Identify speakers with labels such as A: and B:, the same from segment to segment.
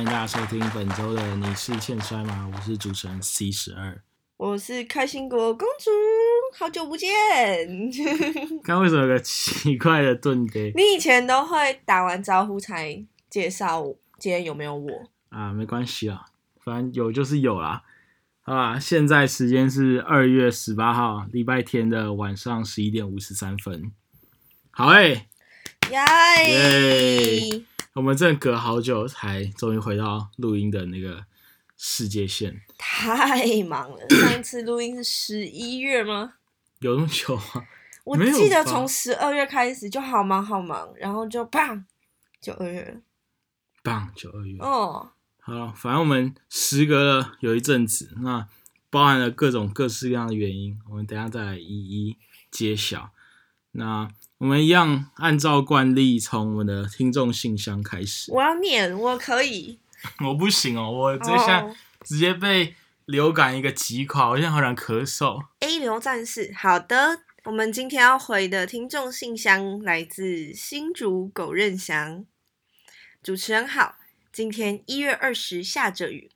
A: 欢迎大家收听本周的《你是欠摔吗》？我是主持人 C 十二。
B: 我是开心果公主，好久不见。
A: 刚为什么有个奇怪的盾给
B: 你以前都会打完招呼才介绍今天有没有我？
A: 啊？没关系啊，反正有就是有啦。好吧，现在时间是二月十八号礼拜天的晚上十一点五十三分。好诶、
B: 耶！
A: 耶我们真的隔好久才终于回到录音的那个世界线，
B: 太忙了，上一次录音是十一月吗？
A: 有那么久吗？
B: 我记得从十二月开始就好忙好忙，然后就砰，九二月了。
A: 棒，九二月。
B: 哦，
A: 好，反正我们时隔了有一阵子，那包含了各种各式各样的原因，我们等一下再来一一揭晓。那我们一样按照惯例，从我们的听众信箱开始。
B: 我要念，我可以。
A: 我不行哦，我这下
B: 哦
A: 直接被流感一个击垮，我现在好想咳嗽。
B: A 流战士，好的，我们今天要回的听众信箱来自新竹狗任祥，主持人好，今天一月二十下着雨，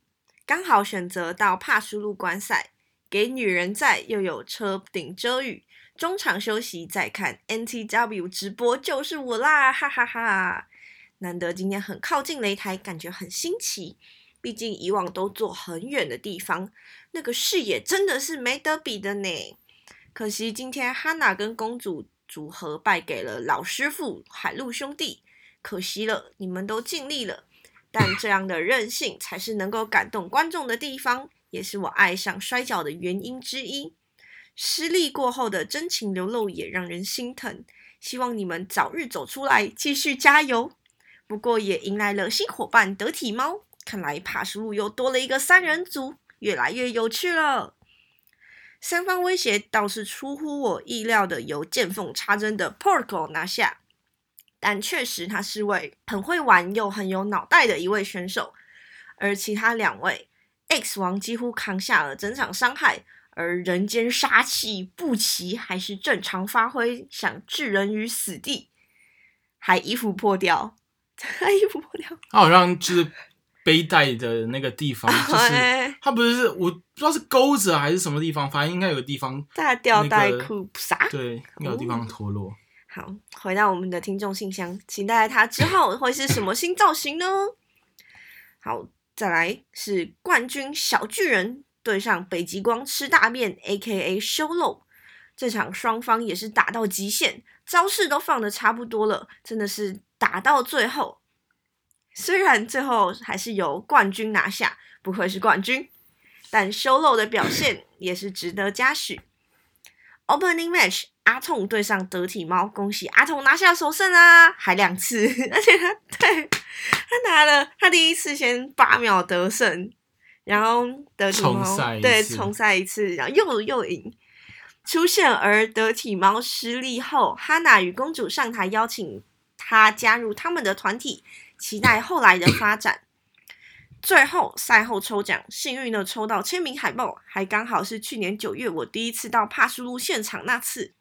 B: 刚好选择到帕苏路观赛，给女人在又有车顶遮雨，中场休息再看 NTW 直播就是我啦，哈哈哈难得今天很靠近擂台，感觉很新奇。毕竟以往都坐很远的地方，那个视野真的是没得比的呢。可惜今天哈娜跟公主组合败给了老师傅海陆兄弟，可惜了，你们都尽力了。但这样的任性才是能够感动观众的地方，也是我爱上摔跤的原因之一。失利过后的真情流露也让人心疼，希望你们早日走出来，继续加油。不过也迎来了新伙伴得体猫，看来爬树路又多了一个三人组，越来越有趣了。三方威胁倒是出乎我意料的，由见缝插针的 Porco 拿下，但确实他是位很会玩又很有脑袋的一位选手，而其他两位 X 王几乎扛下了整场伤害，而人间杀气不齐还是正常发挥，想置人于死地，还衣服破掉，还衣服破掉，
A: 他好像就是背带的那个地方，就是
B: 哎
A: 他不是我不知道是钩子还是什么地方，反正应该有个地方，
B: 大吊带
A: 那个
B: 裤啥？
A: 对，应该有地方脱落。
B: 好，回到我们的听众信箱，期待他之后会是什么新造型呢？好，再来是冠军小巨人对上北极光吃大便 （A.K.A. 修漏）。这场双方也是打到极限，招式都放的差不多了，真的是打到最后。虽然最后还是由冠军拿下，不愧是冠军，但修漏的表现也是值得嘉许。Opening match，阿痛对上得体猫，恭喜阿痛拿下首胜啊！还两次，而且他对他拿了他第一次先八秒得胜，然后得体
A: 重
B: 猫
A: 赛
B: 对重赛一次，然后又又赢出现。而得体猫失利后，哈娜与公主上台邀请他加入他们的团体，期待后来的发展。最后赛后抽奖，幸运的抽到签名海报，还刚好是去年九月我第一次到帕苏路现场那次。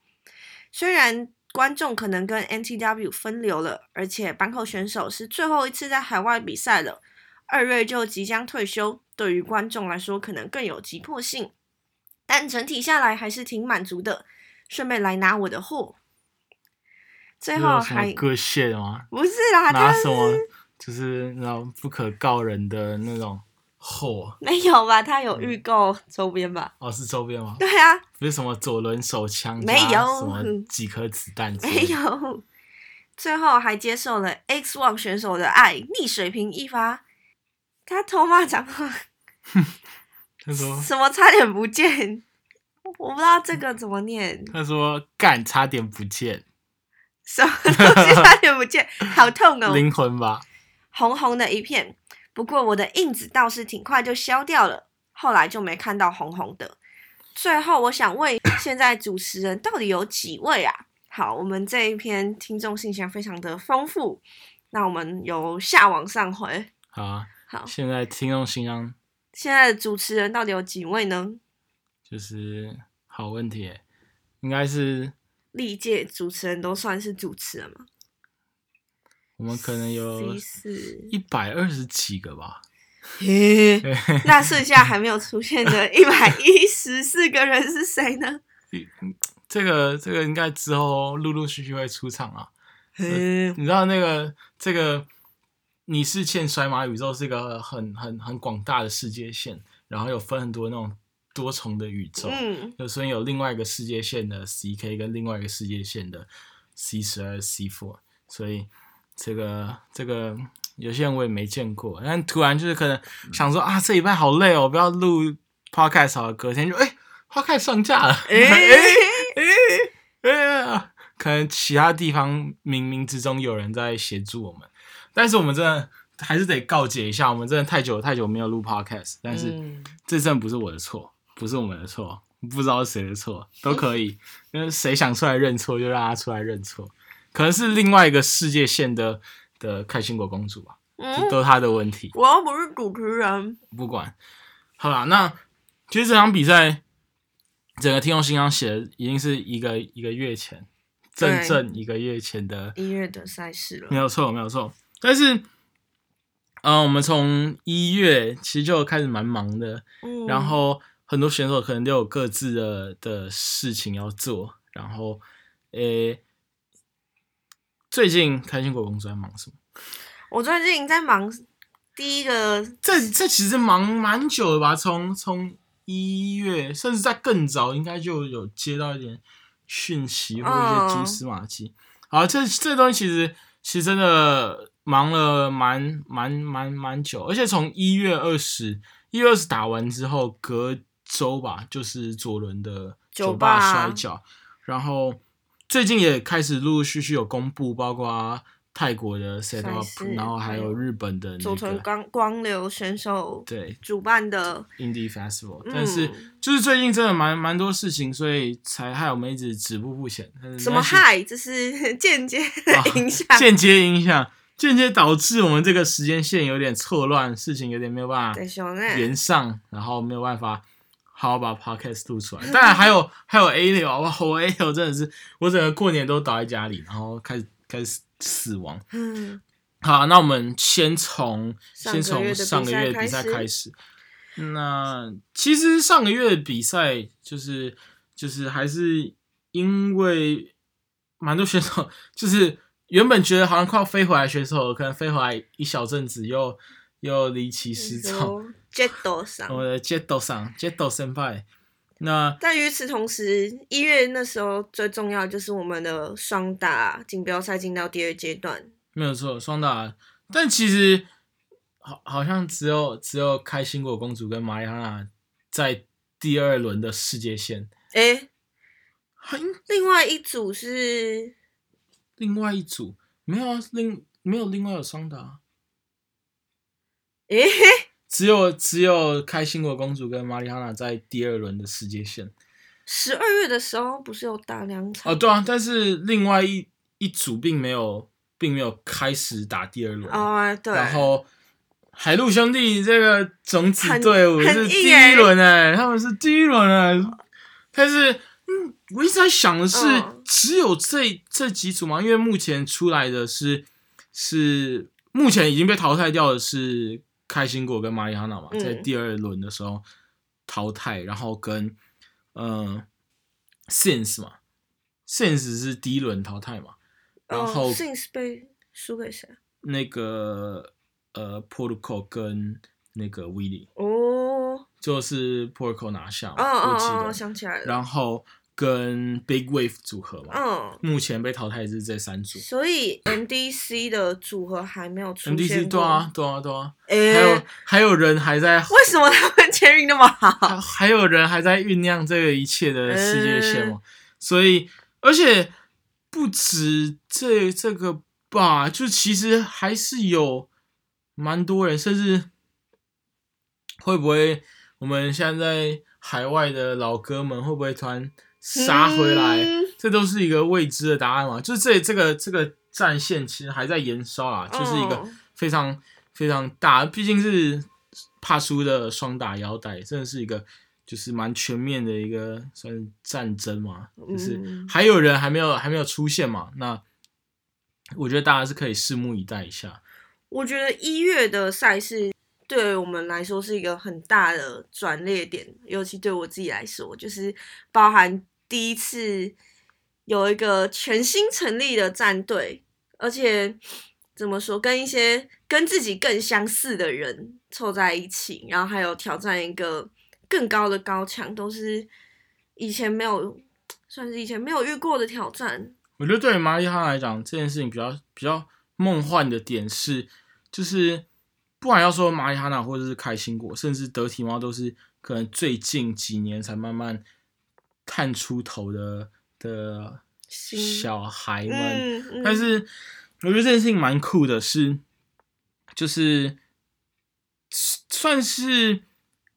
B: 虽然观众可能跟 NTW 分流了，而且坂口选手是最后一次在海外比赛了，二月就即将退休，对于观众来说可能更有急迫性。但整体下来还是挺满足的，顺便来拿我的货。最后还
A: 割线吗？
B: 不是啦，
A: 拿什么？就是那种不可告人的那种货
B: 没有吧？他有预购周边吧？
A: 哦，是周边吗？
B: 对啊，
A: 不是什么左轮手枪，
B: 没有
A: 什么几颗子弹
B: 没有。最后还接受了 X One 选手的爱，逆水平一发。他偷骂脏话，
A: 他说
B: 什么差点不见，我不知道这个怎么念，
A: 他说干差点不见
B: 什么东西差点不见，好痛哦，
A: 灵魂吧？
B: 红红的一片。不过我的印子倒是挺快就消掉了，后来就没看到红红的。最后我想问，现在主持人到底有几位啊？好，我们这一篇听众信箱非常的丰富，那我们由下往上回。
A: 好啊，
B: 好，
A: 现在听众信箱
B: 现在的主持人到底有几位呢？
A: 就是好问题耶，应该是
B: 历届主持人都算是主持人吗？
A: 我们可能有一百二十几个吧。
B: 嘿 那剩下还没有出现的 一百一十四个人是谁呢？
A: 这个这个应该之后陆陆续续会出场啊。
B: 嘿
A: 你知道那个这个你是欠甩马宇宙是一个很很很广大的世界线，然后有分很多那种多重的宇宙，
B: 嗯，
A: 有所以有另外一个世界线的 CK 跟另外一个世界线的 C 十二 C four，所以这个这个有些人我也没见过，但突然就是可能想说啊，这礼拜好累哦，不要录 podcast 好了，隔天就哎、podcast 上架了，
B: 哎
A: 哎哎，可能其他地方冥冥之中有人在协助我们，但是我们真的还是得告诫一下，我们真的太久太久没有录 podcast，但是
B: 嗯。
A: 这真的不是我的错，不是我们的错，不知道是谁的错都可以，因为谁想出来认错就让他出来认错，可能是另外一个世界线的的开心果公主吧，都是她的问题。
B: 我又不是主持人，
A: 不管，好啦，那其实这场比赛，整个听众信箱写的已经是一个一个月前，正
B: 对
A: 正一个月前的，
B: 一月的赛事了。
A: 没有错，没有错。但是，嗯、我们从一月其实就开始蛮忙的，
B: 嗯，
A: 然后很多选手可能都有各自的的事情要做，然后，诶、最近开心果公主在忙什么？
B: 我最近在忙第一个，
A: 这这其实忙蛮久了吧？从从一月，甚至在更早，应该就有接到一点讯息或一些蛛丝马迹。好，这这东西其实其实真的忙了蛮蛮蛮蛮久，而且从一月二十，一月二十打完之后，隔周吧，就是左轮的
B: 酒
A: 吧
B: 吧
A: 摔跤，然后最近也开始陆陆续续有公布，包括泰国的 set up，然后还
B: 还有
A: 有日本的那
B: 佐藤
A: 个
B: 光光流选手
A: 对。
B: 主办的
A: ，Indie Festival，
B: 嗯。
A: 但是就是最近真的蛮蛮多事情，所以才害我们一直止步不前。
B: 什么
A: 没关系
B: 害，这是 间接影响。
A: 间接影响，间接导致我们这个时间线有点错乱，事情有点没有办法连上，然后没有办法好好把 podcast 录出来。当然还有 还有 A 六，哇，我 A 六真的是我整个过年都倒在家里，然后开始开始死亡。
B: 嗯，
A: 好，那我们先从先从上个月的比赛
B: 赛开始。
A: 那其实上个月的比赛就是就是还是因为蛮多选手就是原本觉得好像快要飞回来的选手，可能飞回来一小阵子又又离奇失踪。
B: Jet 上。
A: 我的 Jet 上 Jet 先派，那
B: 但与此同时，一月那时候最重要就是我们的双打锦标赛进到第二阶段。
A: 没有错，双打，但其实好好像只有只有开心果公主跟玛丽安娜在第二轮的世界线，
B: 诶，
A: 还
B: 另外一组是
A: 另外一组没有啊，另没有另外有双打啊，
B: 诶，
A: 只有只有开心果公主跟玛丽哈娜在第二轮的世界线。
B: 十二月的时候不是有打两场？
A: 哦，对啊，但是另外一一组并没有并没有开始打第二轮，
B: 哦，对，
A: 然后海陆兄弟这个种子
B: 很
A: 队伍是第
B: 欸
A: 一轮哎、他们是第一轮哎、但是嗯，我一直在想的是，
B: 嗯。
A: 只有这这几组吗？因为目前出来的是是目前已经被淘汰掉的是开心果跟玛丽哈娜嘛，
B: 嗯。
A: 在第二轮的时候淘汰，然后跟呃 Sense 嘛，Sense 是第一轮淘汰嘛，然后
B: 哦 Since 被输给谁？
A: 那个呃 Protocol 跟那个 Willie
B: 哦，
A: 就是 Protocol 拿下嘛，
B: 哦
A: 我记得，
B: 哦哦，想起来了，
A: 然后跟 Big Wave 组合嘛，
B: 嗯，
A: 目前被淘汰是这三组。
B: 所以 NDC 的组合还没有出现
A: MDC
B: 过
A: 对啊，对啊，对啊，
B: 诶，
A: 还有还有人还在，
B: 为什么他们签运那么好？
A: 还还有人还在酝酿这个一切的世界线
B: 嗯。
A: 嘛，所以而且不止这这个吧，就其实还是有蛮多人，甚至会不会我们现在在海外的老哥们会不会突然杀回来？
B: 嗯。
A: 这都是一个未知的答案嘛，就是这这个这个战线其实还在延烧啊，就是一个
B: 哦
A: 非常非常大，毕竟是帕苏的双打腰带，真的是一个就是蛮全面的一个算是战争嘛，就是
B: 嗯。
A: 还有人还没有还没有出现嘛，那我觉得大家是可以拭目以待一下。
B: 我觉得一月的赛事对我们来说是一个很大的转捩点，尤其对我自己来说，就是包含第一次有一个全新成立的战队，而且怎么说，跟一些跟自己更相似的人凑在一起，然后还有挑战一个更高的高墙，都是以前没有，算是以前没有遇过的挑战。
A: 我觉得对于玛丽哈来讲，这件事情比较比较梦幻的点是，就是不管要说玛丽哈娜或者是开心果，甚至得体猫，都是可能最近几年才慢慢探出头的的小孩们。
B: 嗯，嗯
A: 但是我觉得这件事情蛮酷的是，就是算是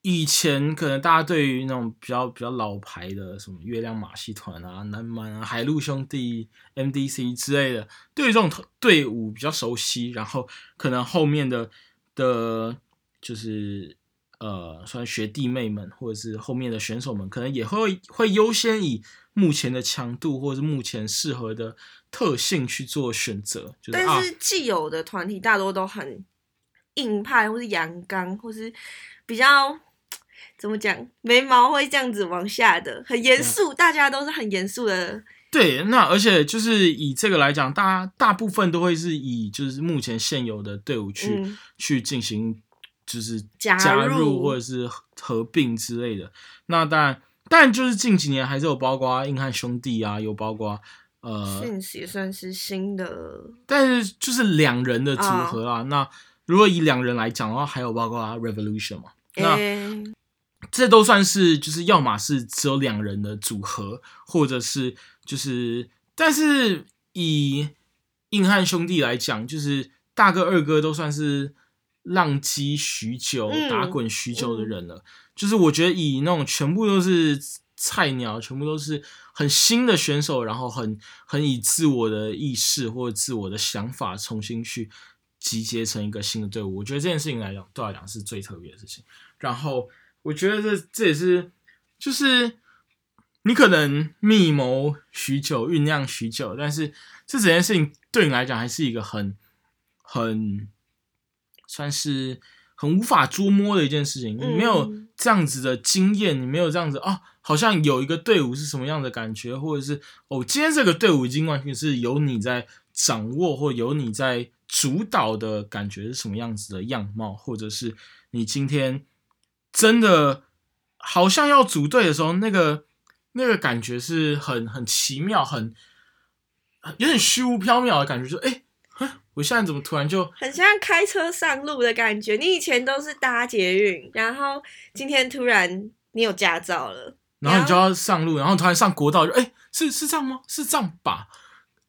A: 以前可能大家对于那种比较比较老牌的什么月亮马戏团啊、南蛮啊、海陆兄弟、MDC 之类的，对于这种队伍比较熟悉，然后可能后面的的，就是呃，算学弟妹们或者是后面的选手们，可能也会会优先以目前的强度或者是目前适合的特性去做选择，就是啊
B: 但是既有的团体大多都很硬派，或是阳刚，或是比较怎么讲，眉毛会这样子往下的，很严肃，大家都是很严肃的。
A: 对，那而且就是以这个来讲，大大部分都会是以就是目前现有的队伍去、
B: 嗯
A: 去进行就是
B: 加
A: 加
B: 入
A: 或者是合合并之类的。那当然，当然就是近几年还是有包括硬汉兄弟啊，有包括呃
B: 算是新的，
A: 但是就是两人的组合
B: 哦
A: 啊。那如果以两人来讲的话，还有包括 Revolution 嘛，那。
B: 诶
A: 这都算是就是要么是只有两人的组合，或者是就是，但是以硬汉兄弟来讲，就是大哥二哥都算是浪迹许久、
B: 嗯
A: 打滚许久的人了。就是我觉得以那种全部都是菜鸟，全部都是很新的选手，然后很很以自我的意识或者自我的想法重新去集结成一个新的队伍，我觉得这件事情来讲，对我来讲是最特别的事情。然后我觉得这这也是就是你可能密谋许久、酝酿许久，但是这整件事情对你来讲还是一个很很算是很无法捉摸的一件事情。你没有
B: 嗯
A: 这样子的经验，你没有这样子啊，好像有一个队伍是什么样的感觉，或者是哦，今天这个队伍已经完全是由你在掌握，或由你在主导的感觉是什么样子的样貌，或者是你今天真的好像要组队的时候，那个那个感觉是很很奇妙，很有点虚无缥缈的感觉，就哎、啊我现在怎么突然就
B: 很像开车上路的感觉。你以前都是搭捷运，然后今天突然你有驾照了，
A: 然后你就要上路，然后突然上国道，就哎、是是这样吗？是这样吧？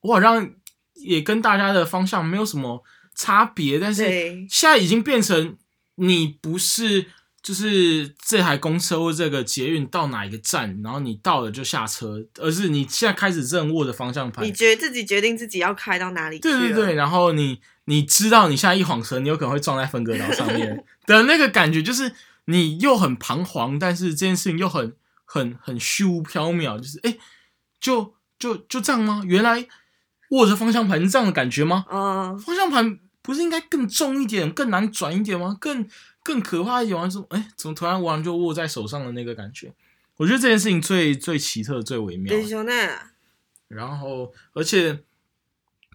A: 我好像也跟大家的方向没有什么差别，但是
B: 对
A: 现在已经变成你不是就是这台公车或这个捷运到哪一个站，然后你到了就下车，而是你现在开始正握着方向盘
B: 你，觉得自己决定自己要开到哪里？
A: 对对对，然后你你知道你现在一晃神，你有可能会撞在分隔岛上面的那个感觉，就是你又很彷徨，但是这件事情又很很很虚无缥缈，就是哎，诶就就就这样吗？原来握着方向盘是这样的感觉吗？
B: 嗯，
A: 方向盘不是应该更重一点、更难转一点吗？更更可怕一点吗？怎么哎，怎么突然完就握在手上的那个感觉？我觉得这件事情最最奇特、最微妙。然后，而且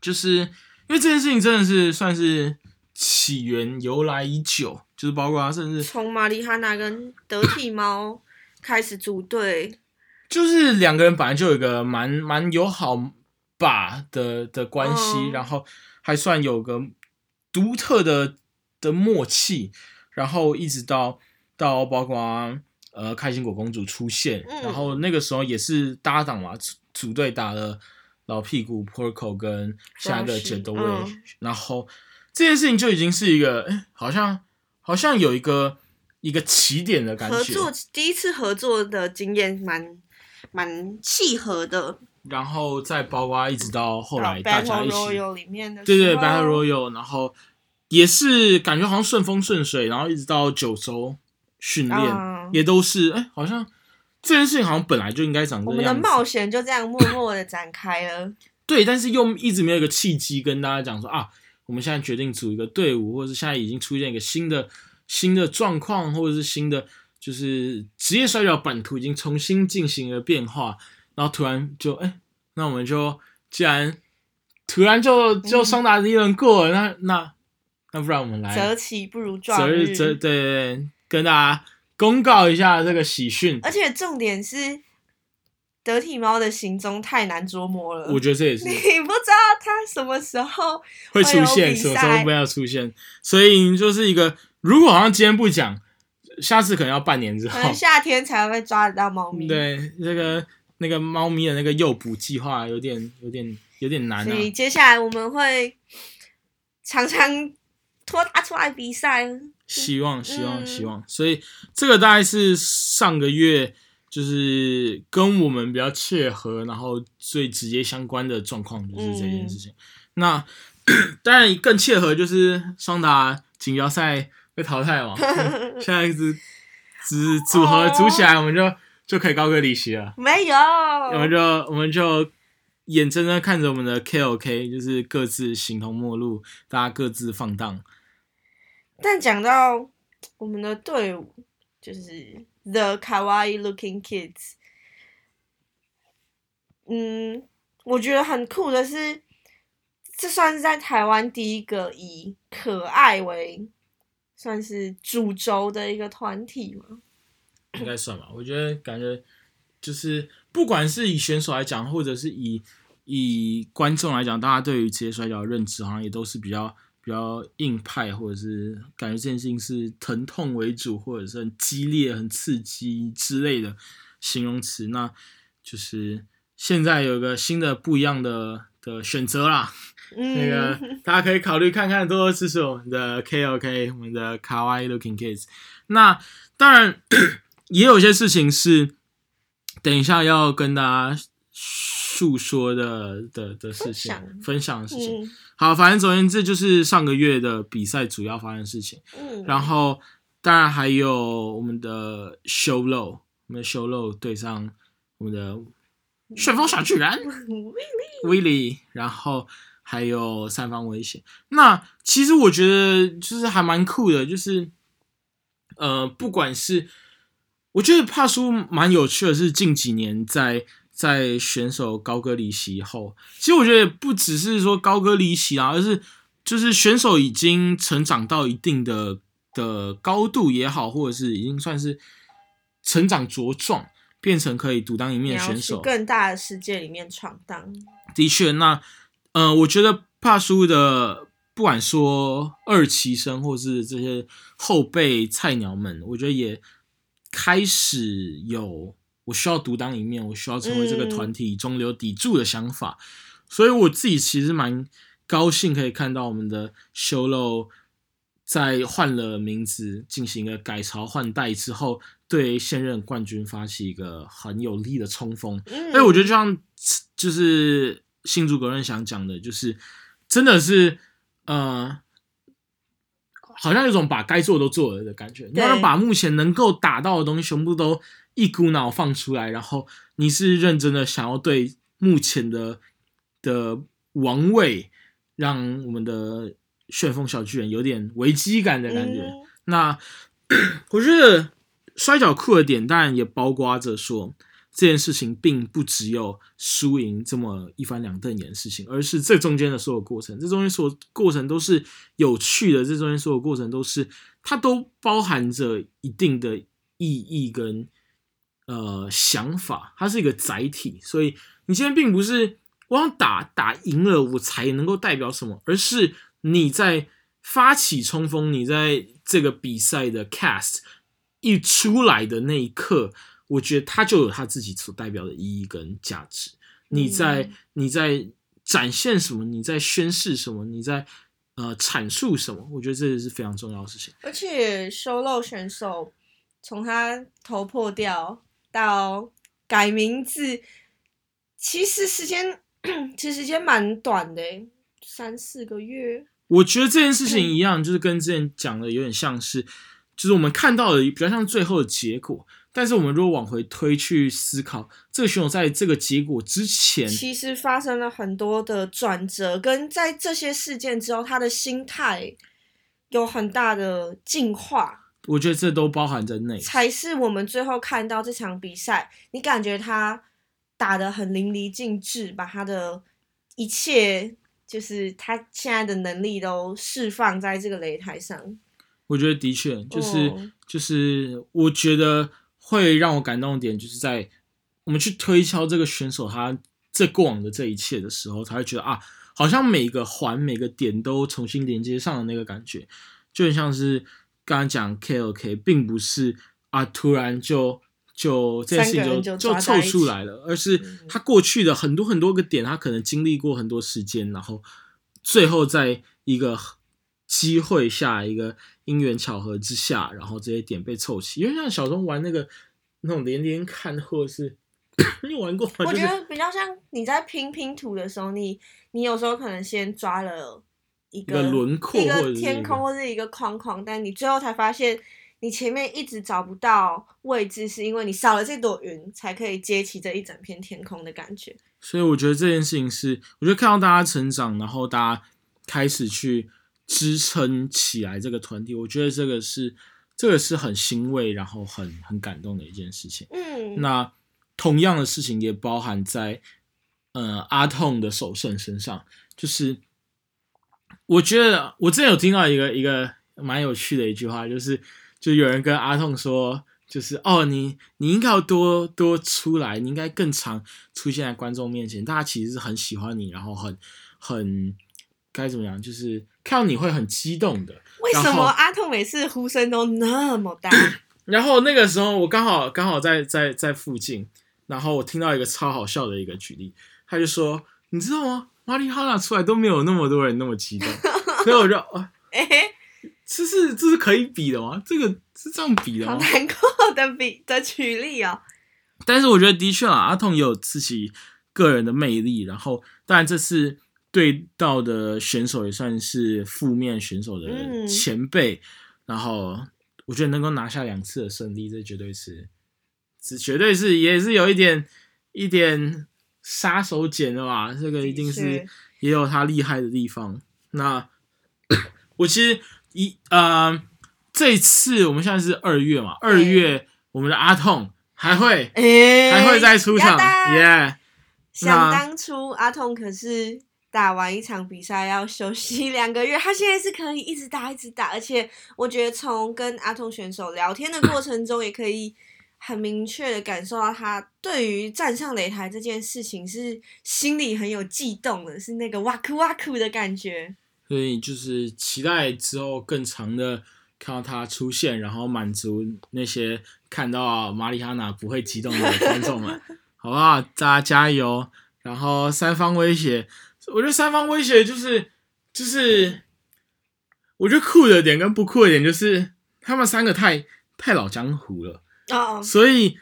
A: 就是因为这件事情真的是算是起源由来已久，就是包括他甚至
B: 从玛丽哈娜跟德体猫开始组队，
A: 就是两个人本来就有一个蛮蛮友好吧的的关系，
B: 嗯
A: 然后还算有个独特的的默契，然后一直到到包括呃开心果公主出现，
B: 嗯
A: 然后那个时候也是搭档嘛，组组队打了老屁股 Porco 跟现在的杰德威，
B: 嗯
A: 然后这件事情就已经是一个，哎，好像好像有一个一个起点的感觉，
B: 合作第一次合作的经验蛮蛮契合的。
A: 然后再包括一直到后来大家一起，
B: 里面的
A: 对对
B: 时候
A: ，Battle Royale，然后也是感觉好像顺风顺水，然后一直到九州训练，
B: 啊
A: 也都是哎，好像这件事情好像本来就应该长这
B: 我们的。冒险就这样默默的展开了。
A: 对，但是又一直没有一个契机跟大家讲说啊，我们现在决定组一个队伍，或者是现在已经出现一个新的新的状况，或者是新的就是职业摔跤版图已经重新进行了变化，然后突然就哎，那我们就既然突然就就双打第一轮过了，那那那不然我们来
B: 择期不如撞
A: 择日择对对对，跟大家公告一下这个喜讯。
B: 而且重点是，得体猫的行踪太难捉摸了。
A: 我觉得这也是
B: 你不知道它什么时候
A: 会出现，什么时候不要出现，所以就是一个，如果好像今天不讲，下次可能要半年之后
B: 可能。夏天才会抓得到猫咪。，
A: 对，这个那个猫咪的那个诱捕计划有点有点有点难啊。
B: 所以接下来我们会常常拖它出来比赛。
A: 希望希望
B: 嗯
A: 希望，所以这个大概是上个月就是跟我们比较切合，然后最直接相关的状况就是这件事情。
B: 嗯
A: 那 当然更切合就是双打锦标赛被淘汰嘛，现在是只组合组起来，我们就就可以高歌离席了。
B: 没有，
A: 我们就我们就眼睁睁看着我们的 KOK 就是各自形同陌路，大家各自放荡。
B: 但讲到我们的队伍，就是 The Kawaii Looking Kids，嗯，我觉得很酷的是，这算是在台湾第一个以可爱为算是主轴的一个团体吗。
A: 应该算吧。我觉得感觉就是不管是以选手来讲，或者是以以观众来讲，大家对于职业摔跤的认知好像也都是比较比较硬派，或者是感觉这件事情是疼痛为主，或者是很激烈、很刺激之类的形容词。那就是现在有个新的不一样的的选择啦。
B: 嗯，
A: 那个 大家可以考虑看看，多多支持我们的 KOK，我们的 Kawaii Looking Kids。那当然 也有些事情是等一下要跟大家诉说的的的事情，
B: 分享
A: 的事情。
B: 嗯
A: 好，反正总而言之就是上个月的比赛主要发生的事情。
B: 嗯，
A: 然后当然还有我们的 Show Low，我们的 Show Low 对上我们的旋风小巨人。威力，然后还有三方危险。那其实我觉得就是还蛮酷的，就是呃，不管是我觉得帕叔蛮有趣的是，近几年在在选手高歌离席后，其实我觉得也不只是说高歌离席啊，而是就是选手已经成长到一定的的高度也好，或者是已经算是成长茁壮，变成可以独当一面的选手，
B: 更大的世界里面闯荡。
A: 的确，那呃，我觉得帕叔的不管说二期生或是这些后辈菜鸟们，我觉得也开始有我需要独当一面，我需要成为这个
B: 嗯
A: 团体中流砥柱的想法。所以我自己其实蛮高兴可以看到我们的修漏在换了名字进行一个改朝换代之后，对现任冠军发起一个很有力的冲锋。
B: 嗯，
A: 哎、我觉得就像就是新竹格任想讲的，就是真的是呃，好像有种把该做的都做了的感觉。你要把目前能够打到的东西全部都一股脑放出来，然后你是认真的想要对目前的的王位，让我们的旋风小巨人有点危机感的感觉。
B: 嗯
A: 那 我觉得摔角酷的点，当然也包括着说这件事情并不只有输赢这么一翻两瞪眼的事情，而是这中间的所有过程，这中间所有过程都是有趣的，这中间所有过程都是它都包含着一定的意义跟呃想法，它是一个载体，所以你今天并不是我想打打赢了我才能够代表什么，而是你在发起冲锋，你在这个比赛的 cast 一出来的那一刻，我觉得它就有它自己所代表的意义跟价值。你在
B: 嗯
A: 你在展现什么？你在宣示什么？你在呃阐述什么？我觉得这是非常重要的事情。
B: 而且 solo 选手从他头破掉到改名字，其实时间 其实时间蛮短的欸，三四个月。
A: 我觉得这件事情一样，就是跟之前讲的有点像是，就是我们看到的比较像最后的结果。但是我们如果往回推去思考，这个选手在这个结果之前，
B: 其实发生了很多的转折，跟在这些事件之后，他的心态有很大的进化，
A: 我觉得这都包含在内。
B: 才是我们最后看到这场比赛，你感觉他打得很淋漓尽致，把他的一切，就是他现在的能力都释放在这个擂台上。
A: 我觉得的确就是、
B: 哦
A: 就是，我觉得会让我感动的点，就是在我们去推敲这个选手他这过往的这一切的时候，才会觉得啊，好像每个环每个点都重新连接上的那个感觉，就很像是刚刚讲 KOK，并不是啊突然就就这件事情就就凑出来了，而是
B: 嗯
A: 他过去的很多很多个点，他可能经历过很多时间，然后最后在一个机会下，一个因缘巧合之下，然后这些点被凑齐，因为像小时候玩那个那种连连看，或者是 你玩过吗？
B: 我觉得比较像你在拼拼图的时候，你你有时候可能先抓了一
A: 一个
B: 个
A: 轮廓
B: 一个天空或者一个框框，但你最后才发现你前面一直找不到位置，是因为你少了这朵云，才可以接起这一整片天空的感觉。
A: 所以我觉得这件事情是，我觉得看到大家成长，然后大家开始去支撑起来这个团体，我觉得这个是这个是很欣慰，然后很很感动的一件事情。
B: 嗯，
A: 那同样的事情也包含在呃阿痛的首胜身上，就是我觉得我之前有听到一个一个蛮有趣的一句话，就是就有人跟阿痛说，就是哦你你应该要多多出来，你应该更常出现在观众面前，大家其实是很喜欢你，然后很很该怎么样，就是看到你会很激动的。
B: 为什么阿痛每次呼声都那么大？
A: 然后那个时候我刚好刚好在在在附近，然后我听到一个超好笑的一个举例，他就说，你知道吗？马里哈娜出来都没有那么多人那么激动，所以我就啊，
B: 哎、
A: 这是这是可以比的吗？这个是这样比的吗？
B: 好难过的比的举例哦。
A: 但是我觉得的确啊，阿痛也有自己个人的魅力。然后，当然这次对到的选手也算是负面选手的
B: 嗯
A: 前辈。然后，我觉得能够拿下两次的胜利，这绝对是，这绝对是也是有一点一点杀手锏的吧？这个一定是也有他厉害的地方。那 我其实一呃，这次我们现在是二月嘛，二月我们的阿痛还会。
B: 哎、
A: 还会再出场，耶！
B: 想当初阿痛可是打完一场比赛要休息两个月，他现在是可以一直打一直打，而且我觉得从跟阿痛选手聊天的过程中，也可以很明确的感受到他对于站上擂台这件事情是心里很有悸动的，是那个哇酷哇酷的感觉。
A: 所以就是期待之后更长的看到他出现，然后满足那些看到马里哈娜不会激动的观众们，好不好？大家加油！然后三方威胁，我觉得三方威胁就是就是，我觉得酷的点跟不酷的点就是他们三个太太老江湖了。
B: 哦，
A: 所以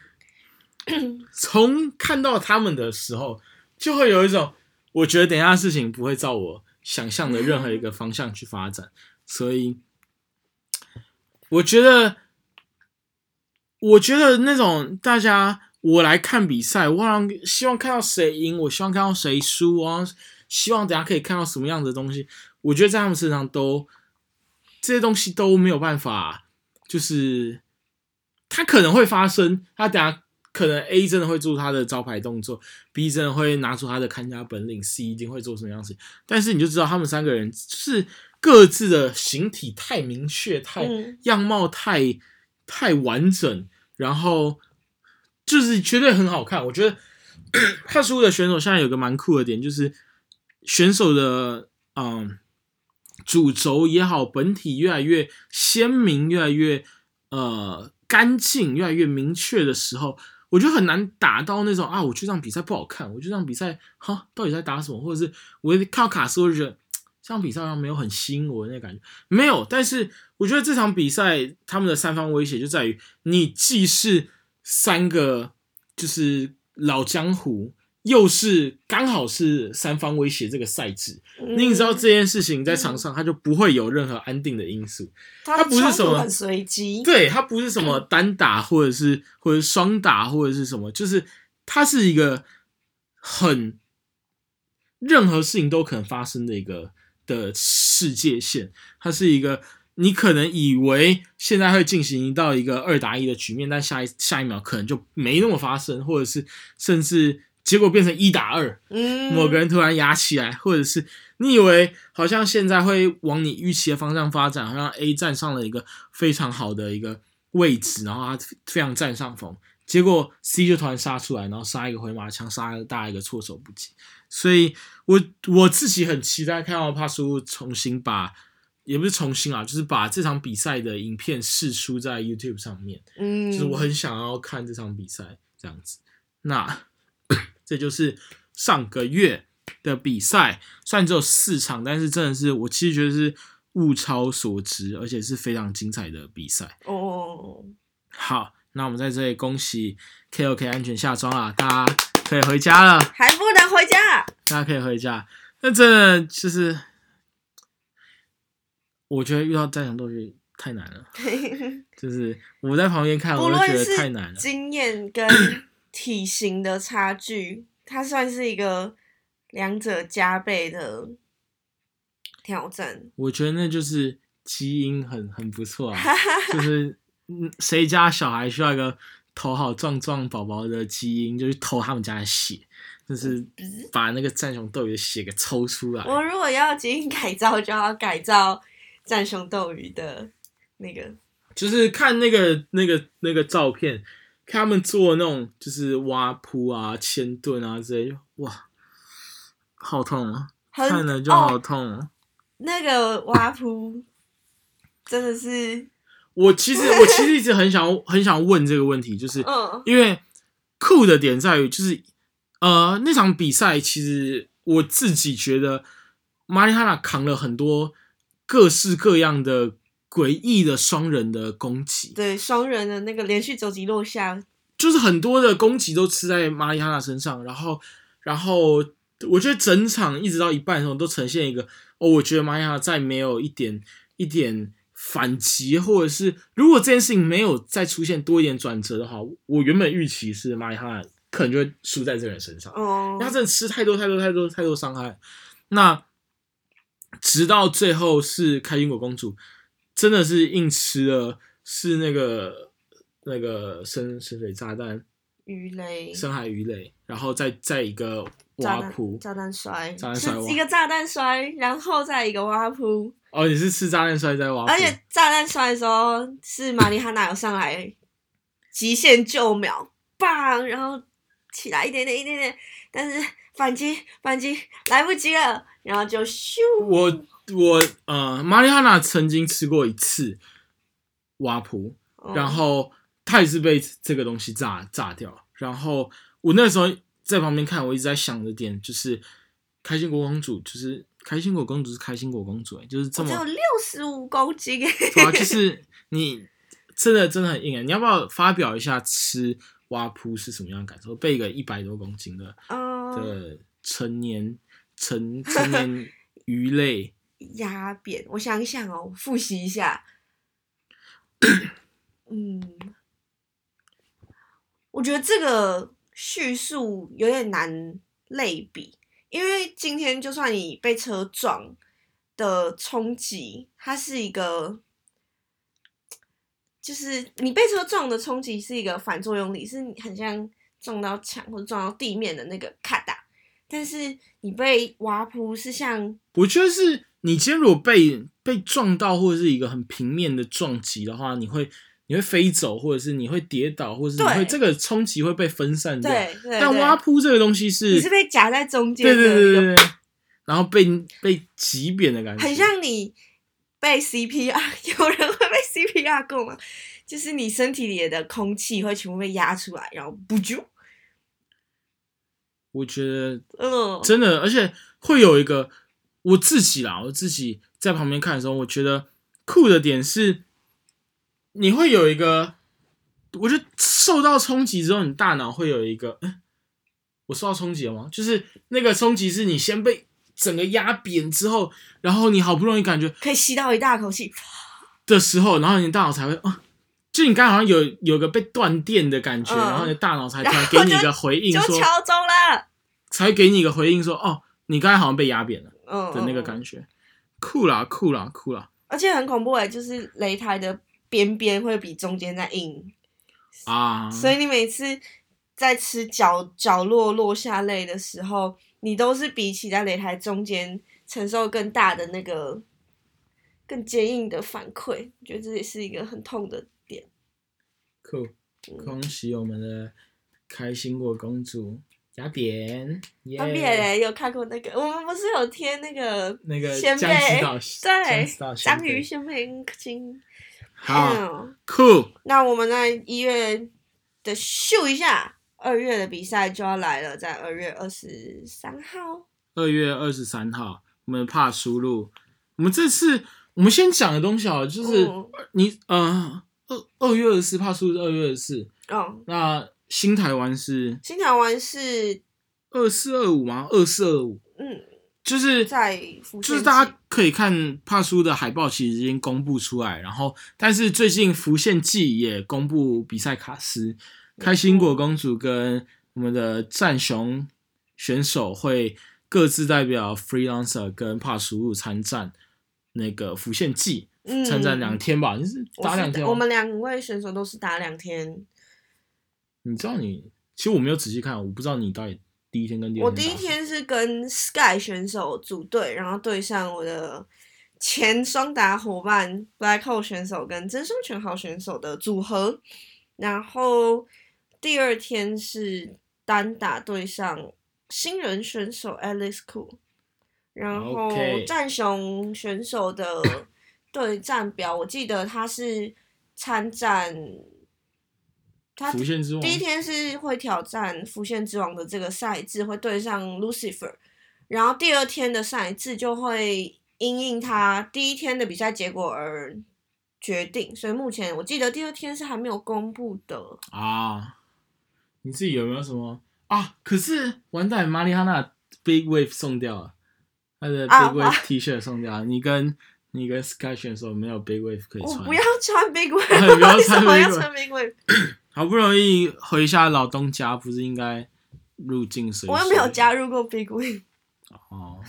A: 从看到他们的时候，就会有一种，我觉得等下事情不会照我想象的任何一个方向去发展，所以我觉得，我觉得那种大家我来看比赛，我好像希望看到谁赢，我希望看到谁输，我好像希望等下可以看到什么样的东西，我觉得在他们身上都这些东西都没有办法，就是。他可能会发生，他等下可能 A 真的会做他的招牌动作，B 真的会拿出他的看家本领，C 一定会做什么样子。但是你就知道他们三个人是各自的形体太明确，太、
B: 嗯
A: 样貌太太完整，然后就是绝对很好看。我觉得 看书的选手现在有个蛮酷的点，就是选手的嗯主轴也好，本体越来越鲜明，越来越呃干净，越来越明确的时候，我就很难打到那种啊，我觉这场比赛不好看，我觉这场比赛哈到底在打什么，或者是我看到卡斯，我觉得这场比赛好像没有很吸引我的那感觉，没有。但是我觉得这场比赛他们的三方威胁就在于，你既是三个就是老江湖，又是刚好是三方威胁这个赛制，
B: 嗯。
A: 你也知道这件事情在场上它就不会有任何安定的因素，
B: 它
A: 它不是什么
B: 很随机，
A: 对，它不是什么单打或者是或者双打或者是什么，就是它是一个很任何事情都可能发生的一个的世界线，它是一个你可能以为现在会进行到一个二打一的局面，但下一下一秒可能就没那么发生，或者是甚至结果变成一打二，
B: 嗯，
A: 某个人突然压起来，或者是你以为好像现在会往你预期的方向发展，好像 A 站上了一个非常好的一个位置，然后他非常占上风，结果 C 就突然杀出来，然后杀一个回马枪，杀了大家一个措手不及。所以我我自己很期待看到帕苏重新把，也不是重新啊，就是把这场比赛的影片释出在 YouTube 上面。
B: 嗯，
A: 就是我很想要看这场比赛这样子。那这就是上个月的比赛，虽然只有四场，但是真的是我其实觉得是物超所值，而且是非常精彩的比赛。
B: 哦，
A: 好，那我们在这里恭喜 KOK 安全下庄了，大家可以回家了，
B: 还不能回家，
A: 大家可以回家。那真的就是，我觉得遇到战场斗士太难了，就是我在旁边看，我就觉得太难了。
B: 经验跟体型的差距，它算是一个两者加倍的挑战。
A: 我觉得那就是基因很很不错啊，就是嗯，谁家小孩需要一个头好壮壮宝宝的基因，就去偷他们家的血，就是把那个战熊斗鱼的血给抽出来。
B: 我如果要基因改造，就要改造战熊斗鱼的那个。
A: 就是看那个那个那个照片，看他们做那种就是挖铺啊、千吨啊之类，哇，好痛啊！看了就好
B: 哦，
A: 痛啊！
B: 那个挖扑真的是，
A: 我其实 我其实一直很想很想问这个问题，就是
B: 嗯
A: 因为酷的点在于，就是呃那场比赛，其实我自己觉得马里哈娜扛了很多各式各样的诡异的双人的攻击，
B: 对双人的那个连续肘击落下，
A: 就是很多的攻击都吃在玛丽哈娜身上，然后然后我觉得整场一直到一半的时候都呈现一个哦，我觉得玛丽哈娜再没有一点一点。反击，或者是如果这件事情没有再出现多一点转折的话，我原本预期是玛丽哈娜可能就会输在这个人身上，
B: 哦
A: 因为他真的吃太多太多太多太多伤害。那直到最后是开心果公主，真的是硬吃了，是那个那个深深水炸弹、
B: 鱼雷、
A: 深海鱼雷，然后再再一个
B: 炸弹
A: 挖铺。
B: 炸弹摔，
A: 炸弹摔
B: 一个炸弹摔，然后再一个挖扑，
A: 哦，你是吃炸弹摔在挖铺，
B: 而且炸弹摔的时候是玛丽哈娜有上来极限救秒，棒，然后起来一点点一点点，但是反击反击来不及了，然后就咻，
A: 我我呃，玛丽哈娜曾经吃过一次挖铺，
B: 哦
A: 然后他也是被这个东西炸炸掉。然后我那时候在旁边看，我一直在想着点就是，开心果公主就是开心果公主是开心果公主、欸，就是这么
B: 只有六十五公斤，
A: 对啊，就是你真的真的很硬啊！你要不要发表一下吃蛙扑是什么样的感受？被一个一百多公斤的
B: 嗯，
A: 的成年成成年鱼类，
B: 压扁。我想想哦，复习一下。嗯，我觉得这个叙述有点难类比，因为今天就算你被车撞的冲击，它是一个，就是你被车撞的冲击是一个反作用力，是你很像撞到墙或者撞到地面的那个咔哒，但是你被挖扑是像
A: 我觉得是你今天如果被被撞到，或者是一个很平面的撞击的话，你会你会飞走，或者是你会跌倒，或者是你会这个冲击会被分散掉。
B: 对对，
A: 但挖扑这个东西是，
B: 你是被夹在中间
A: 对，对对对对，然后被被挤扁的感觉，
B: 很像你被 CPR，有人会被 CPR 过吗？就是你身体里的空气会全部被压出来，然后不就，
A: 我觉得
B: 嗯，
A: 真的，而且会有一个我自己啦，我自己在旁边看的时候，我觉得酷的点是，你会有一个，我觉得受到冲击之后，你大脑会有一个，嗯 我受到冲击了吗？就是那个冲击是你先被整个压扁之后，然后你好不容易感觉
B: 可以吸到一大口气，
A: 的时候，然后你大脑才会啊，就你刚刚好像有有个被断电的感觉，
B: 嗯
A: 然后你大脑才 突然给你一个回应说，
B: 就敲钟了。
A: 才给你一个回应说，哦，你刚才好像被压扁了
B: 嗯
A: 的那个
B: 觉，
A: 感觉，酷啦酷啦酷啦
B: 而且很恐怖哎，就是擂台的边边会比中间再硬，
A: 啊！
B: 所以你每次在吃角角落落下泪的时候，你都是比起在擂台中间承受更大的那个更坚硬的反馈，我觉得这也是一个很痛的点。
A: 酷，恭喜我们的开心果公主雅典，耶
B: 方便嘞，有看过那个？我们不是有贴那个
A: 那个
B: 鲜贝
A: 岛
B: 对章
A: 贝
B: 鱼鲜贝很亲。
A: 好
B: 嗯
A: 酷，
B: 那我们在一月的秀一下，二月的比赛就要来了，在二月二十三号。
A: 二月二十三号，我们怕输入。我们这次我们先讲的东西啊，就是
B: 嗯
A: 你嗯二二月二十四怕输入二月二十四，
B: 哦，
A: 那新台湾是
B: 新台湾是
A: 二四二五吗？二四二五，
B: 嗯，
A: 就是
B: 在
A: 就是大家可以看帕叔的海报，其实已经公布出来，然后但是最近浮现季也公布比赛卡司，开心果公主跟我们的战雄选手会各自代表 freelancer 跟帕叔入参战那个浮现记，
B: 嗯
A: 参战两天吧，就是打两天。
B: 我们两位选手都是打两天。
A: 你知道你其实我没有仔细看，我不知道你到底第一天跟第天我
B: 第一天是跟 Sky 选手组队，然后对上我的前双打伙伴 Black Hole 选手跟真双全豪选手的组合，然后第二天是单打对上新人选手 Alice Cool，然后战雄选手的 对战表，我记得他是参战。他
A: 浮现之王
B: 第一天是会挑战浮现之王的这个赛制，会对上 Lucifer，然后第二天的赛制就会因应他第一天的比赛结果而决定，所以目前我记得第二天是还没有公布的。
A: 啊，你自己有没有什么啊？可是完蛋，马里哈娜 Big Wave 送掉了，他的 Big
B: 啊
A: Wave T 恤送掉了。你跟你跟 Sky 选手没有 Big Wave 可以穿，
B: 我不要穿 Big Wave，为什
A: 穿
B: 么要穿 Big Wave？
A: 好不容易回一下老东家，不是应该入境随俗？
B: 我又没有加入过 Big Wave。
A: 哦。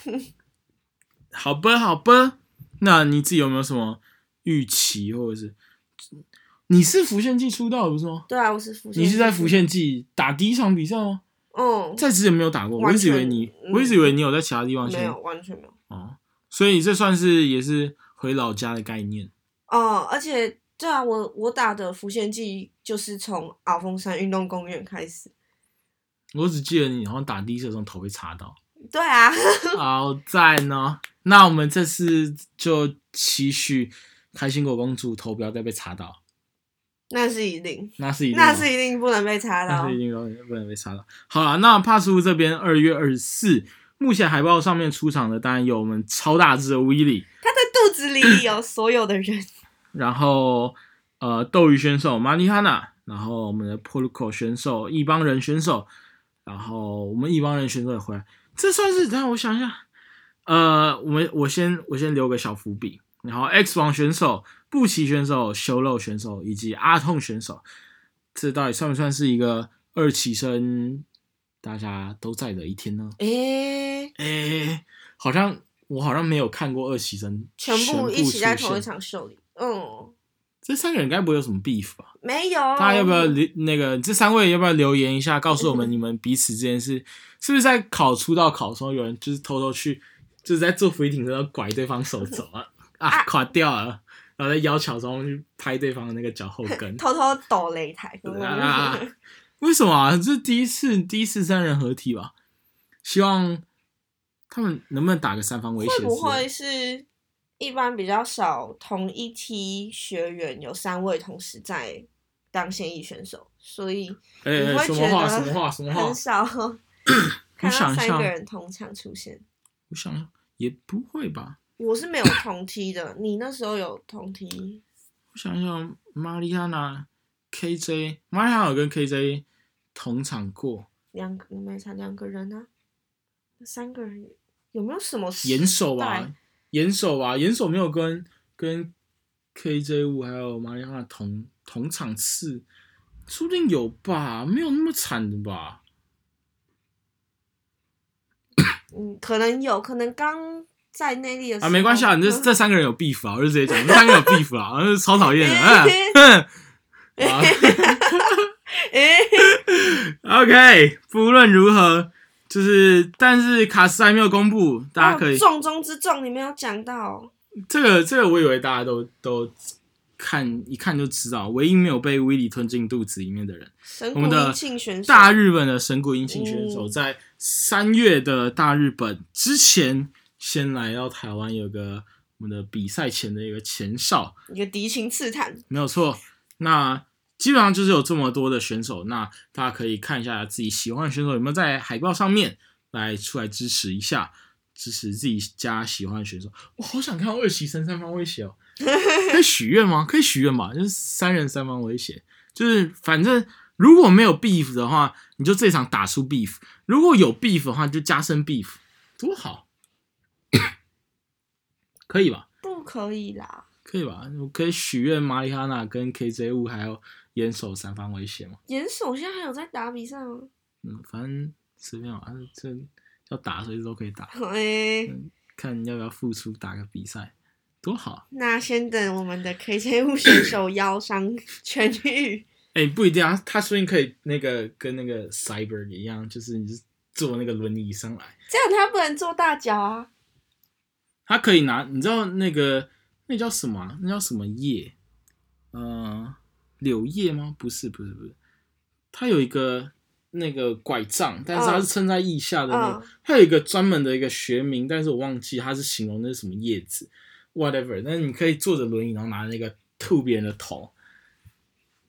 A: 好吧，好吧，那你自己有没有什么预期，或者是你是浮现季出道的不是吗？
B: 对啊，我是浮现。
A: 你是在浮？现季打第一场比赛吗？
B: 嗯，
A: 在之前没有打过，我一直以为你，
B: 嗯
A: 我一直以为你有在其他地方先
B: 没有，完全没有。
A: 哦，所以这算是也是回老家的概念。
B: 哦，而且对啊，我我打的浮现记就是从鳌峰山运动公园开始。
A: 我只记得你好像打第一次的时候头被插到，
B: 对啊，
A: 好赞哦！那我们这次就期许开心果公主头不要再被插到，
B: 那是一定，
A: 那是一定哦，
B: 那是一定不能被查到
A: 那是。一定都不能被插到。好了，那帕苏这边二月二十四，目前海报上面出场的当然有我们超大只的威利，
B: 他在肚子里有所有的人。
A: 然后呃斗鱼选手马尼哈娜，然后我们的 Poluco 选手一帮人选手，然后我们一帮人选手也回来，这算是让我想一下，呃，我们我先我先留个小伏笔，然后 X 王选手、布奇选手、修肉选手以及阿痛选手，这到底算不算是一个二期生大家都在的一天呢？
B: 诶、
A: 诶，好像我好像没有看过二期生
B: 全部一起在同一场秀里。嗯，
A: 这三个人该不会有什么 beef 吧？
B: 没有。
A: 大家要不要留那个这三位要不要留言一下，告诉我们你们彼此之间是 是不是在考出道考的时候有人就是偷偷去就是在做俯卧撑的时候拐对方手肘啊啊垮掉了，然后在腰桥中去拍对方的那个脚后跟
B: 偷偷抖擂台？
A: 啊为什么啊？这是第一次第一次三人合体吧？希望他们能不能打个三方威胁？
B: 会不会是一般比较少同一梯学员有三位同时在当现役选手，所以你会觉？得
A: 什？什
B: 很？少看到三个人同场出现。
A: 我想想，也不会吧？
B: 我是没有同梯的，你那时候有同梯？
A: 我想想，玛丽亚娜、KJ，玛丽亚娜有跟 KJ 同场过，
B: 两个没才两个人啊，那三个人有没有什么
A: 严守啊，严守啊，严守没有跟跟 KJ 五还有玛丽亚同同场次，说不定有吧，没有那么惨的吧？
B: 嗯，可能有可能刚在内地的时
A: 啊，没关系啊，你这
B: 嗯
A: 这三个人有 beef 啊，我就直接讲，这三个人有 beef 啊，啊超讨厌的，嗯嗯。啊
B: 诶
A: OK，不论如何，就是但是卡斯还没有公布，大家可以、
B: 哦重中之重，你没有讲到，
A: 这个这个我以为大家都都看一看就知道，唯一没有被威利吞进肚子里面的人，
B: 神谷
A: 我们的
B: 英庆选手
A: 大日本的神谷英庆选手，
B: 嗯
A: 在三月的大日本之前，先来到台湾，有个我们的比赛前的一个前哨，
B: 一个敌情刺探，
A: 没有错。那基本上就是有这么多的选手，那大家可以看一下自己喜欢的选手有没有在海报上面来出来支持一下，支持自己家喜欢的选手。我好想看到二期生三方威胁哦，可以许愿吗？可以许愿吧，就是三人三方威胁，就是反正如果没有 beef 的话，你就这场打出 beef；如果有 beef 的话，就加深 beef，多好，可以吧？
B: 不可以啦。
A: 可以吧？我可以许愿马里哈娜跟 KJ 五还有严守三方威胁嘛？
B: 严守现在还有在打比赛吗？
A: 嗯，反正随便嘛，这要打随时都可以打，
B: 诶、
A: 看要不要复出打个比赛，多好啊！
B: 那先等我们的 KJ 五选手腰伤痊愈。
A: 哎、不一定啊，他说不定可以那个跟那个 Cyber 一样，就是你是坐那个轮椅上来，
B: 这样他不能坐大脚啊。
A: 他可以拿，你知道那个那叫什么啊、那叫什么叶？呃，柳叶吗？不是，不是，不是，它有一个那个拐杖，但是它是撑在腋下的那个，
B: 嗯
A: 它有一个专门的一个学名，但是我忘记它是形容那是什么叶子，whatever。但是你可以坐着轮椅，然后拿那个吐别人的头，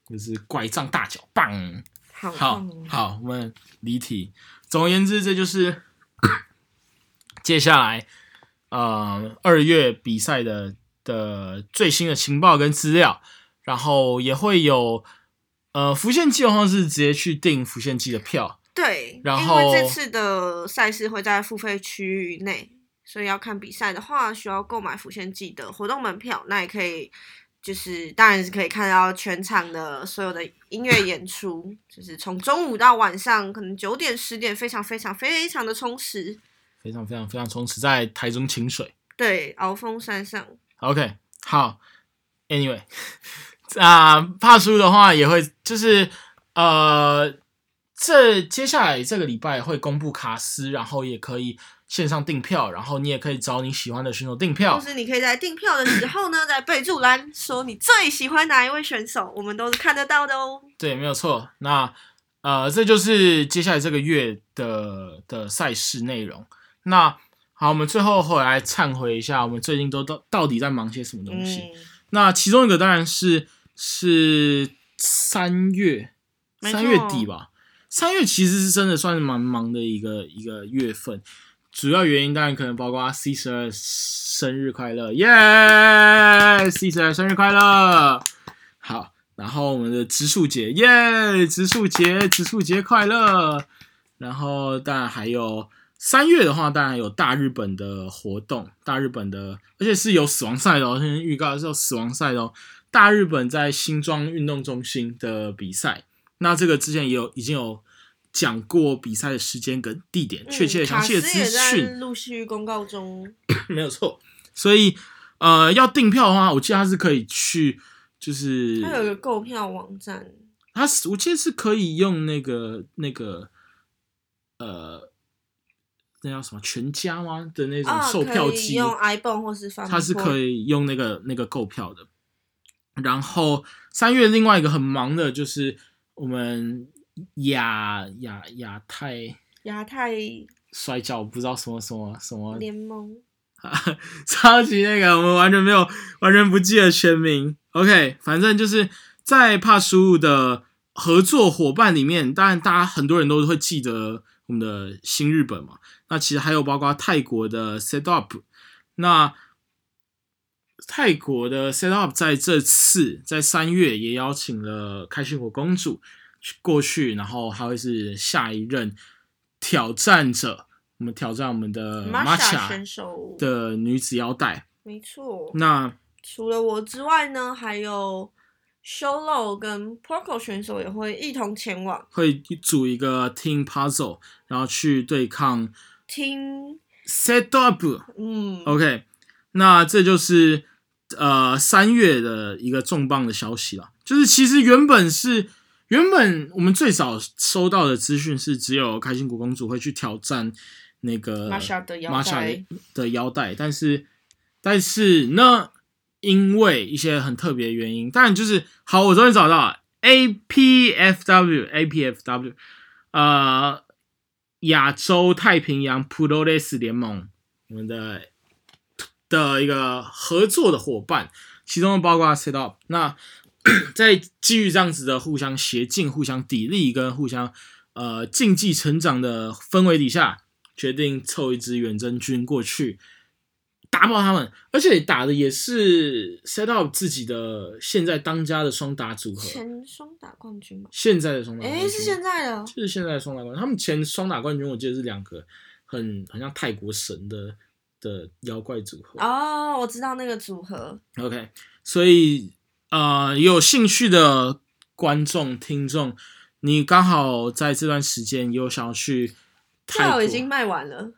A: 就是拐杖大脚，棒！
B: 好
A: 好，我们离题。总而言之，这就是 接下来呃二月比赛的的最新的情报跟资料，然后也会有呃浮现季的话是直接去订浮现季的票，
B: 对，因
A: 然后
B: 为这次的赛事会在付费区域内，所以要看比赛的话，需要购买浮现季的活动门票。那也可以，就是当然是可以看到全场的所有的音乐演 出，就是从中午到晚上，可能九点、十点，非常非常非常的充实。
A: 非常非常非常充实，在台中清水。
B: 对，鳌峰山上
A: ，OK，好，Anyway，啊，怕输的话也会就是呃，这接下来这个礼拜会公布卡司，然后也可以线上订票，然后你也可以找你喜欢的选手订票
B: 就。是你可以在订票的时候呢，在备注栏说你最喜欢哪一位选手，我们都是看得到的哦。
A: 对，没有错。那呃，这就是接下来这个月的的赛事内容。那好，我们最后回来忏悔一下，我们最近都到到底在忙些什么东西？
B: 嗯，
A: 那其中一个当然是是三月，三月底吧。三月其实是真的算是蛮忙的一个一个月份，主要原因当然可能包括 C 十二生日快乐，耶！C 十二生日快乐，好，然后我们的植树节，耶！植树节，植树节快乐。然后当然还有三月的话，当然有大日本的活动，大日本的，而且是有死亡赛的哦，现在预告是有死亡赛的哦。大日本在新庄运动中心的比赛，那这个之前也有已经有讲过比赛的时间跟地点，确切详细的资讯，
B: 陆续公告中。
A: 没有错。所以呃，要订票的话，我记得它是可以去，就是
B: 它有一个购票网站，
A: 它是我记得是可以用那个那个呃，那叫什么全家吗的那种
B: 啊，
A: 售票机，
B: 用 iPhone 或是翻，
A: 它是可以用那个那个购票的。然后三月另外一个很忙的就是我们亚亚亚太
B: 亚太
A: 摔跤，不知道什么什么什么
B: 联盟。
A: 超级那个，我们完全没有，完全不记得全名。OK，反正就是在帕输入的合作伙伴里面，当然大家很多人都会记得我们的新日本嘛。那其实还有包括泰国的 Set Up，那泰国的 Set Up 在这次在三月也邀请了开心果公主去，过去，然后还会是下一任挑战者。我们挑战我们的
B: Masha 选手
A: 的女子腰带。
B: 没错。
A: 那
B: 除了我之外呢，还有 Sholo 跟 Porco 选手也会一同前往，
A: 会组一个 Team Puzzle，然后去对抗
B: Team
A: Set Up。
B: 嗯
A: ，OK，那这就是呃三月的一个重磅的消息了。就是其实原本是原本我们最早收到的资讯是只有开心果公主会去挑战。那个
B: Masha 的腰带
A: 的腰带，但是但是呢，因为一些很特别的原因，当然就是好，我终于找到了 APFW APFW，呃，亚洲太平洋 Puroles 联盟，我们的的一个合作的伙伴，其中包括 Set Up。那 在基于这样子的互相协进、互相砥砺跟互相呃竞技成长的氛围底下。决定凑一支远征军过去打爆他们，而且打的也是 set up 自己的现在当家的双打组合，
B: 前双打冠军吗？
A: 现在的双打，
B: 哎，是现在的，
A: 就是现在的双打冠军。他们前双打冠军，我记得是两个很很像泰国神的的妖怪组合。
B: 哦，我知道那个组合。
A: OK，所以呃，有兴趣的观众听众，你刚好在这段时间有想要去。
B: 票已经卖完了，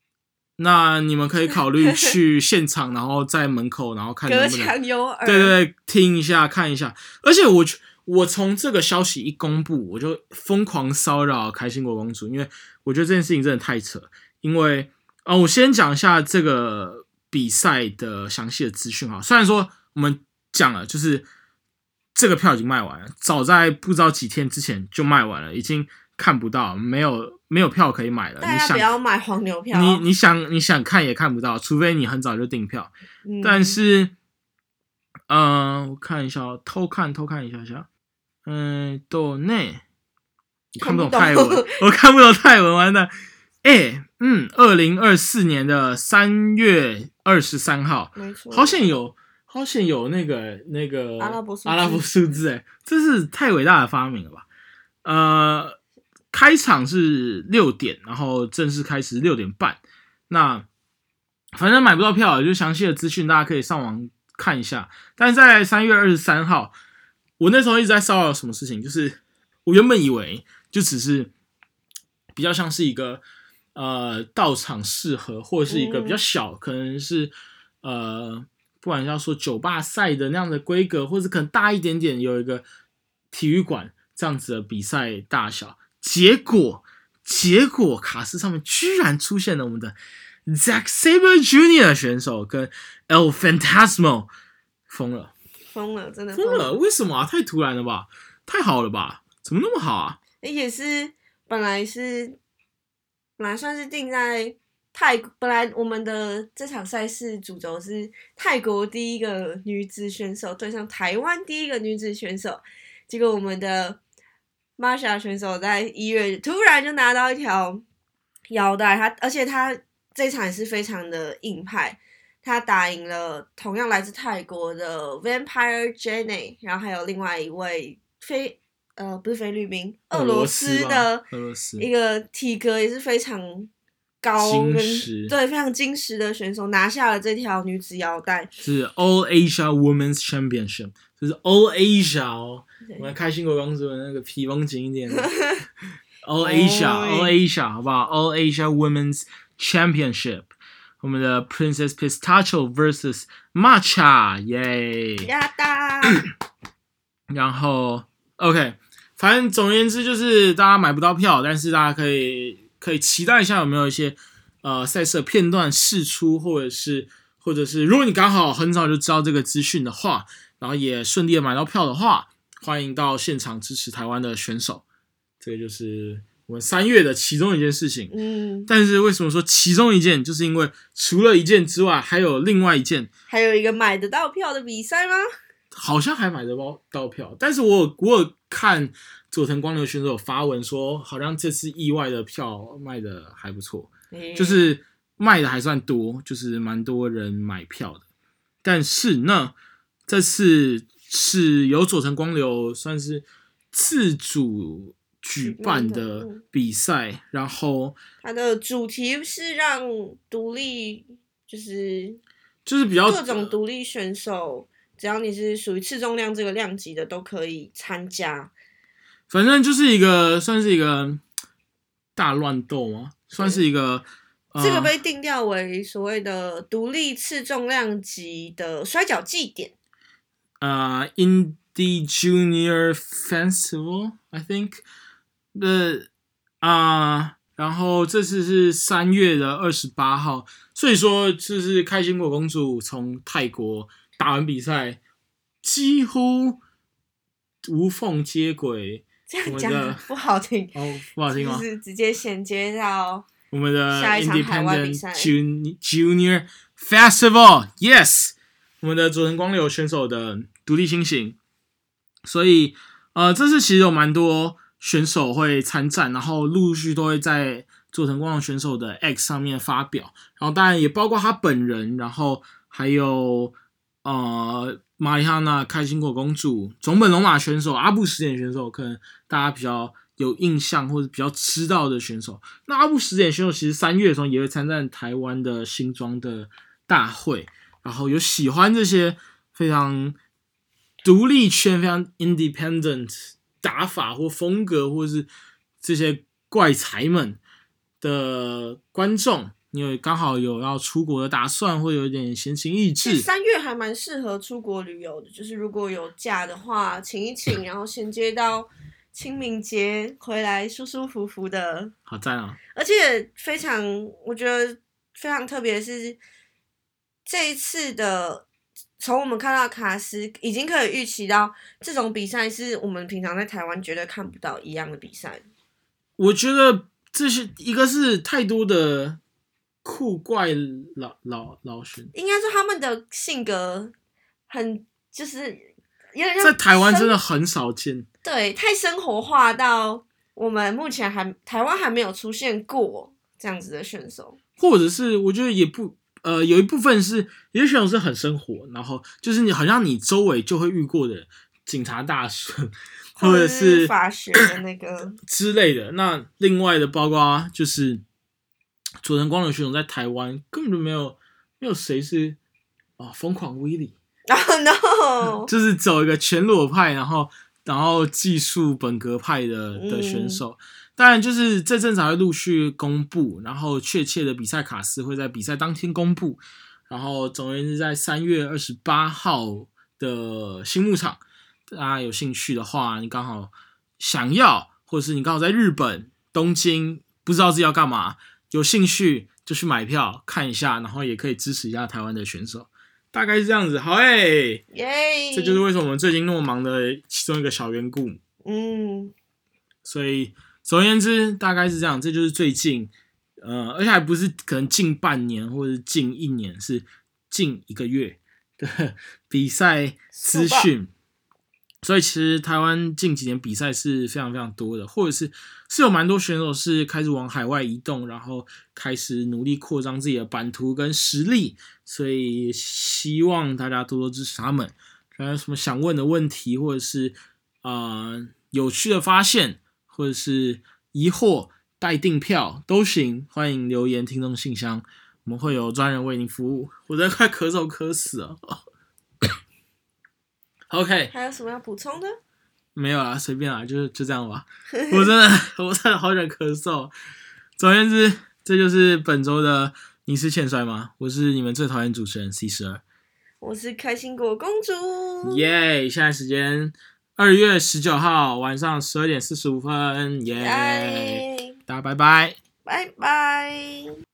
A: 那你们可以考虑去现场，然后在门口，然后看
B: 隔墙有耳，
A: 对对对，听一下看一下。而且我我从这个消息一公布，我就疯狂骚扰开心果公主，因为我觉得这件事情真的太扯。因为啊，我先讲一下这个比赛的详细的资讯哈。虽然说我们讲了，就是这个票已经卖完了，早在不知道几天之前就卖完了，已经。看不到，没有没有票可以买了。
B: 大家不要买黄牛票。
A: 你你想你想看也看不到，除非你很早就订票。但是，嗯，我看一下，偷看偷看一下下。嗯，豆内看不懂泰文，我看不懂泰文，完了。哎，嗯，二零二四年的三月二十三号，
B: 没错，
A: 好险有好险有那个那个
B: 阿拉伯
A: 阿拉伯数字，哎，这是太伟大的发明了吧？呃。开场是六点，然后正式开始六点半。那反正买不到票，就详细的资讯大家可以上网看一下。但是在三月二十三号，我那时候一直在骚扰什么事情，就是我原本以为就只是比较像是一个呃到场适合，或者是一个比较小，可能是呃不管要说酒吧赛的那样的规格，或者可能大一点点，有一个体育馆这样子的比赛大小。结果，结果卡斯上面居然出现了我们的 Zack Saber Junior 选手跟 El Fantasmo，疯了，
B: 疯了，真的
A: 疯了！为什么啊？太突然了吧？太好了吧？怎么那么好啊？
B: 也是本来是本来算是定在泰，本来我们的这场赛事主轴是泰国第一个女子选手对上台湾第一个女子选手，结果我们的。Masha 选手在一月突然就拿到一条腰带，他而且他这场也是非常的硬派，他打赢了同样来自泰国的 Vampire Jenny，然后还有另外一位非呃不是菲律宾俄罗斯的俄罗斯一个体格也是非常高跟对非常精实的选手拿下了这条女子腰带，
A: 是 All Asia Women's Championship，就是 All Asia 哦。我们开心果公主的那个皮绷紧一点，All Asia，All Asia，好不好？All Asia Women's Championship，我们的 Princess Pistachio vs Matcha，耶！
B: 亚达。
A: 然后，OK，反正总而言之就是大家买不到票，但是大家可以可以期待一下有没有一些呃赛事片段释出，或者是或者是如果你刚好很早就知道这个资讯的话，然后也顺利的买到票的话。欢迎到现场支持台湾的选手，这个就是我们三月的其中一件事情。
B: 嗯，
A: 但是为什么说其中一件？就是因为除了一件之外，还有另外一件，
B: 还有一个买得到票的比赛吗？
A: 好像还买得到到票，但是我我有看佐藤光流选手发文说，好像这次意外的票卖的还不错，就是卖的还算多，就是蛮多人买票的。但是呢，这次。是由佐藤光流算是自主举办
B: 的
A: 比赛，然后
B: 它的主题是让独立，就是
A: 就是比较
B: 各种独立选手，只要你是属于次重量这个量级的，都可以参加。
A: 反正就是一个算是一个大乱斗嘛，算是一个、呃、
B: 这个被定调为所谓的独立次重量级的摔跤祭典。
A: 呃 Indie Junior Festival，I think 的啊、然后这次是三月的二十八号，所以说就是开心果公主从泰国打完比赛，几乎无缝接轨。
B: 这样讲
A: 的
B: 不好听，
A: 哦，不好听吗？
B: 就是直接衔接到
A: 我们的
B: 下一场海外比赛
A: Jun- Junior Festival，Yes，我们的佐藤光流选手的独立新型，所以呃，这次其实有蛮多选手会参战，然后陆续都会在佐藤光流选手的 X 上面发表，然后当然也包括他本人，然后还有呃玛丽哈娜开心果公主、总本龙马选手、阿布十点选手，可能大家比较有印象或者比较知道的选手。那阿布十点选手其实三月的时候也会参战台湾的新装的大会，然后有喜欢这些非常独立圈、非常 independent 打法或风格，或是这些怪才们的观众。你有刚好有要出国的打算，会有一点闲情逸致，
B: 三月还蛮适合出国旅游的，就是如果有假的话，请一请，然后衔接到清明节回来，舒舒服服的。
A: 好赞啊！
B: 而且非常，我觉得非常特别的是，这一次的从我们看到卡斯，已经可以预期到这种比赛是我们平常在台湾绝对看不到一样的比赛。
A: 我觉得这是一个是太多的酷怪老老老选，
B: 应该说他们的性格很就是有点
A: 在台湾真的很少见。
B: 对太生活化到我们目前还台湾还没有出现过这样子的选手。
A: 或者是我觉得也不呃，有一部分是有些选手是很生活，然后就是你好像你周围就会遇过的警察大叔，或者
B: 是
A: 是
B: 法学的那个，
A: 之类的。那另外的包括就是佐藤光流选手在台湾根本就没有没有谁是啊疯狂威力，
B: 然 后 no，
A: 就是走一个全裸派，然后然后技术本格派的的选手。当然，就是这阵子还会陆续公布，然后确切的比赛卡司会在比赛当天公布。然后，总而言之，在三月二十八号的新牧场，大家有兴趣的话，你刚好想要，或者是你刚好在日本东京，不知道自己要干嘛，有兴趣就去买票看一下，然后也可以支持一下台湾的选手。大概是这样子，好诶、
B: 耶，
A: 这就是为什么我们最近那么忙的其中一个小缘故。
B: 嗯，
A: 所以总而言之，大概是这样。这就是最近，呃，而且还不是可能近半年或者近一年，是近一个月的比赛资讯。所以其实台湾近几年比赛是非常非常多的，或者是是有蛮多选手是开始往海外移动，然后开始努力扩张自己的版图跟实力。所以希望大家多多支持他们。还有什么想问的问题，或者是呃有趣的发现，或者是疑惑待订票都行，欢迎留言听众信箱，我们会有专人为您服务。我真快咳嗽咳死了。OK，
B: 还有什么要补充的？
A: 没有啦，随便啦，就就这样吧。我真的，我真的好想咳嗽。总而言之，这就是本周的你是欠摔吗？我是你们最讨厌主持人 C 十二。
B: 我是开心果公主，
A: 耶！现在时间二月十九号晚上十二点四十五分，耶！
B: 耶，
A: 大家拜拜。
B: 拜拜。